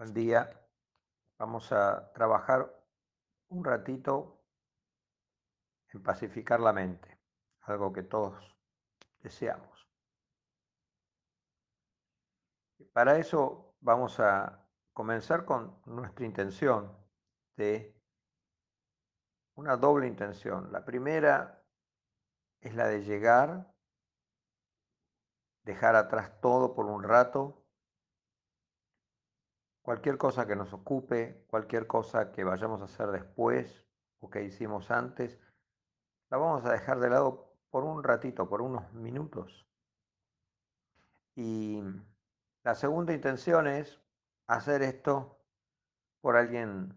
Buen día. Vamos a trabajar un ratito en pacificar la mente, algo que todos deseamos. Para eso vamos a comenzar con nuestra intención de una doble intención. La primera es la de llegar, dejar atrás todo por un rato cualquier cosa que nos ocupe, cualquier cosa que vayamos a hacer después o que hicimos antes, la vamos a dejar de lado por un ratito, por unos minutos. Y la segunda intención es hacer esto por alguien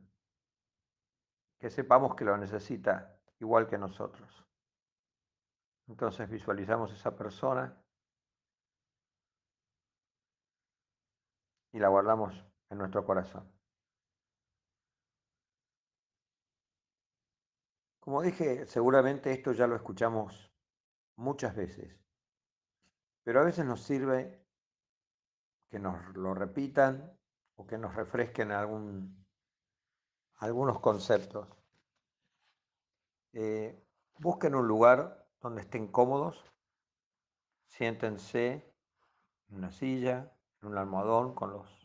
que sepamos que lo necesita igual que nosotros. Entonces visualizamos esa persona y la guardamos en nuestro corazón. Como dije, seguramente esto ya lo escuchamos muchas veces, pero a veces nos sirve que nos lo repitan o que nos refresquen algún, algunos conceptos. Eh, busquen un lugar donde estén cómodos, siéntense en una silla, en un almohadón con los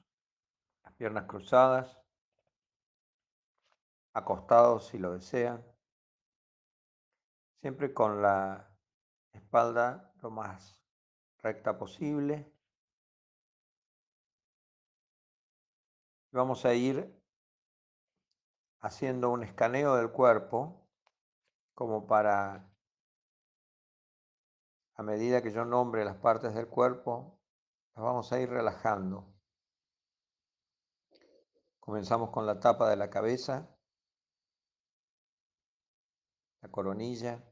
piernas cruzadas, acostados si lo desean, siempre con la espalda lo más recta posible. Vamos a ir haciendo un escaneo del cuerpo como para, a medida que yo nombre las partes del cuerpo, las vamos a ir relajando. Comenzamos con la tapa de la cabeza, la coronilla.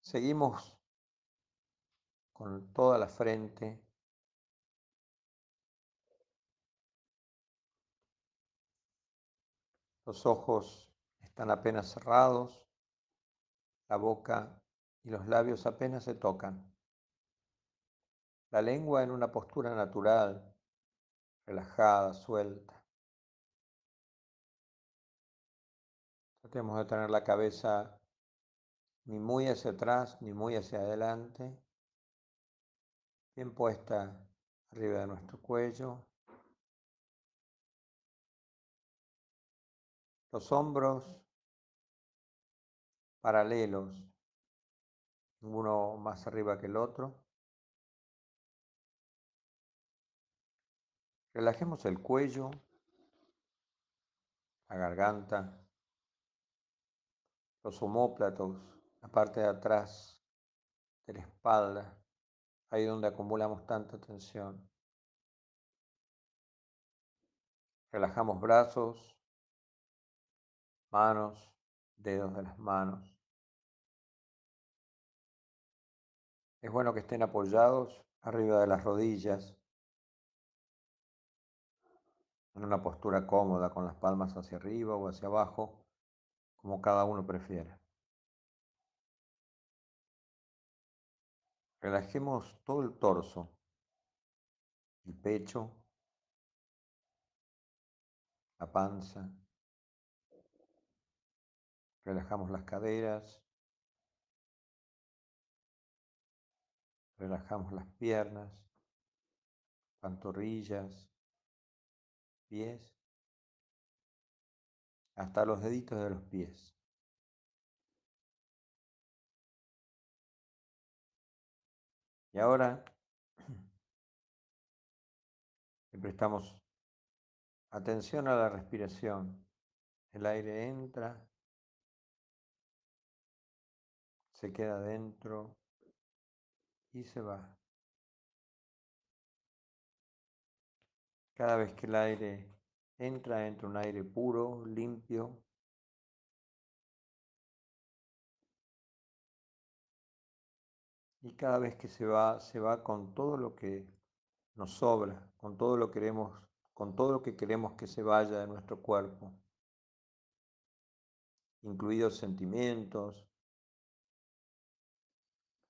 Seguimos con toda la frente. Los ojos están apenas cerrados, la boca y los labios apenas se tocan. La lengua en una postura natural, relajada, suelta. Tratemos de tener la cabeza ni muy hacia atrás ni muy hacia adelante, bien puesta arriba de nuestro cuello. Los hombros paralelos, uno más arriba que el otro. Relajemos el cuello, la garganta, los homóplatos, la parte de atrás de la espalda, ahí donde acumulamos tanta tensión. Relajamos brazos, manos, dedos de las manos. Es bueno que estén apoyados arriba de las rodillas en una postura cómoda con las palmas hacia arriba o hacia abajo, como cada uno prefiera. Relajemos todo el torso, el pecho, la panza. Relajamos las caderas. Relajamos las piernas, pantorrillas, pies, hasta los deditos de los pies. Y ahora le prestamos atención a la respiración. El aire entra, se queda dentro y se va. Cada vez que el aire entra, entra un aire puro, limpio. Y cada vez que se va, se va con todo lo que nos sobra, con todo lo que queremos, con todo lo que queremos que se vaya de nuestro cuerpo, incluidos sentimientos,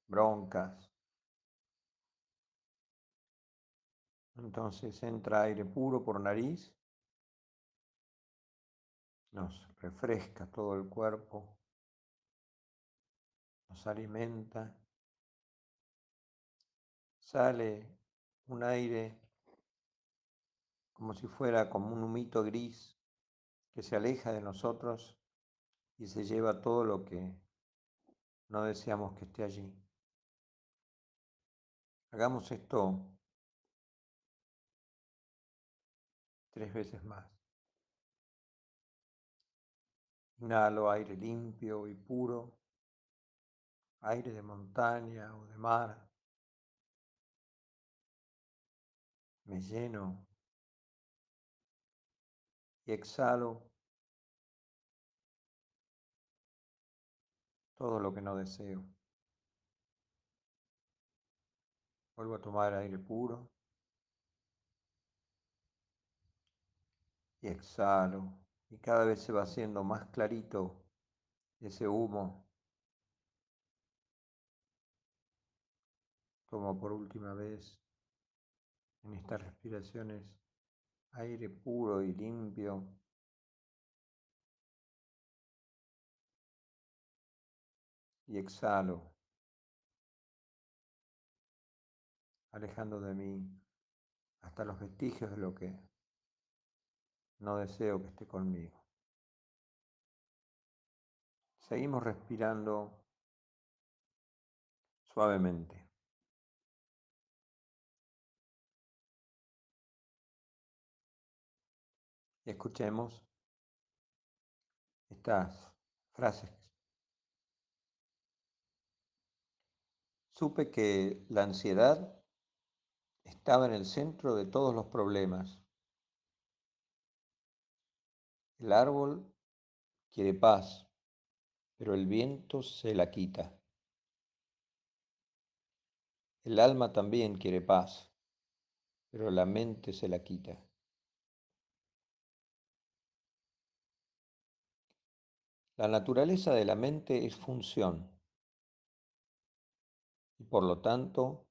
broncas, Entonces entra aire puro por nariz, nos refresca todo el cuerpo, nos alimenta, sale un aire como si fuera como un humito gris que se aleja de nosotros y se lleva todo lo que no deseamos que esté allí. Hagamos esto tres veces más. Inhalo aire limpio y puro, aire de montaña o de mar. Me lleno y exhalo todo lo que no deseo. Vuelvo a tomar aire puro y exhalo y cada vez se va haciendo más clarito ese humo. Tomo por última vez en estas respiraciones aire puro y limpio. Y exhalo, alejando de mí hasta los vestigios de lo que no deseo que esté conmigo. Seguimos respirando suavemente. Y escuchemos estas frases. Supe que la ansiedad estaba en el centro de todos los problemas. El árbol quiere paz, pero el viento se la quita. El alma también quiere paz, pero la mente se la quita. La naturaleza de la mente es función y por lo tanto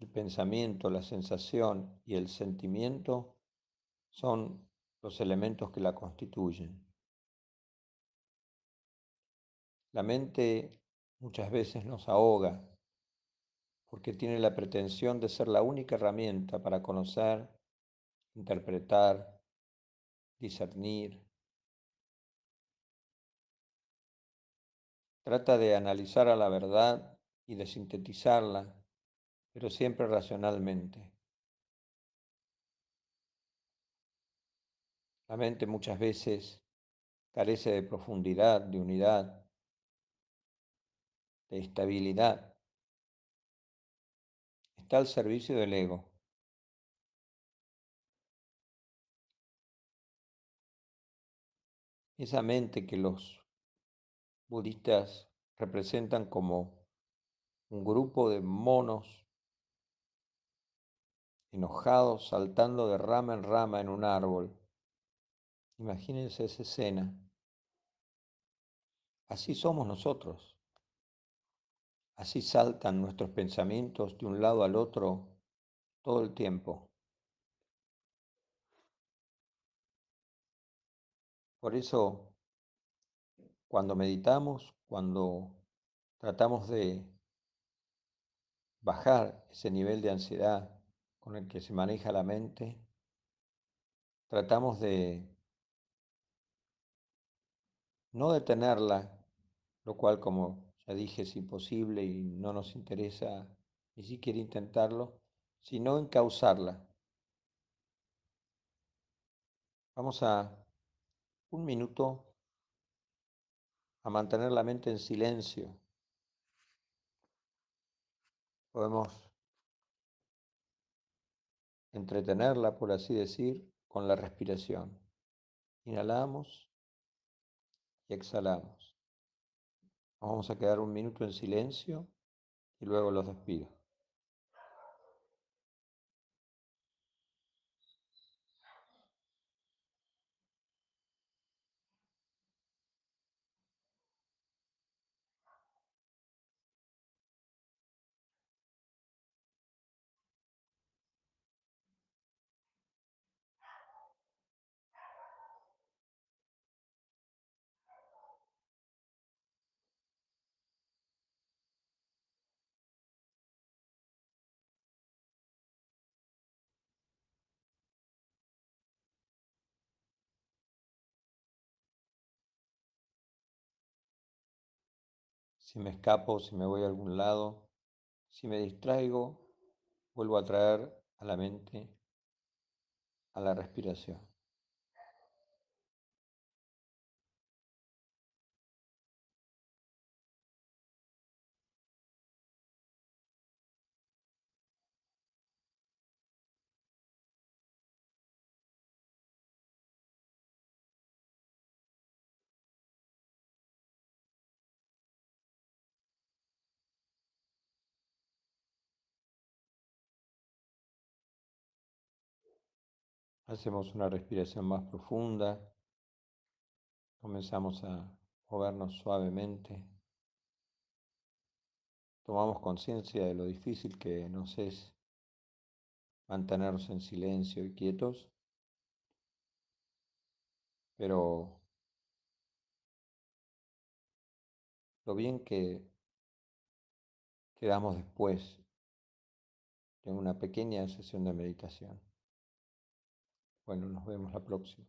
el pensamiento, la sensación y el sentimiento son los elementos que la constituyen. La mente muchas veces nos ahoga porque tiene la pretensión de ser la única herramienta para conocer, interpretar, discernir. Trata de analizar a la verdad y de sintetizarla, pero siempre racionalmente. La mente muchas veces carece de profundidad, de unidad, de estabilidad. Está al servicio del ego. Esa mente que los budistas representan como un grupo de monos enojados saltando de rama en rama en un árbol. Imagínense esa escena. Así somos nosotros. Así saltan nuestros pensamientos de un lado al otro todo el tiempo. Por eso, cuando meditamos, cuando tratamos de bajar ese nivel de ansiedad con el que se maneja la mente, tratamos de no detenerla, lo cual, como ya dije, es imposible y no nos interesa ni siquiera intentarlo, sino encauzarla. Vamos a un minuto a mantener la mente en silencio. Podemos entretenerla, por así decir, con la respiración. Inhalamos exhalamos. Vamos a quedar un minuto en silencio y luego los despido. Si me escapo, si me voy a algún lado, si me distraigo, vuelvo a traer a la mente a la respiración. Hacemos una respiración más profunda. Comenzamos a movernos suavemente. Tomamos conciencia de lo difícil que nos es mantenernos en silencio y quietos, pero lo bien que quedamos después de una pequeña sesión de meditación. Bueno, nos vemos la próxima.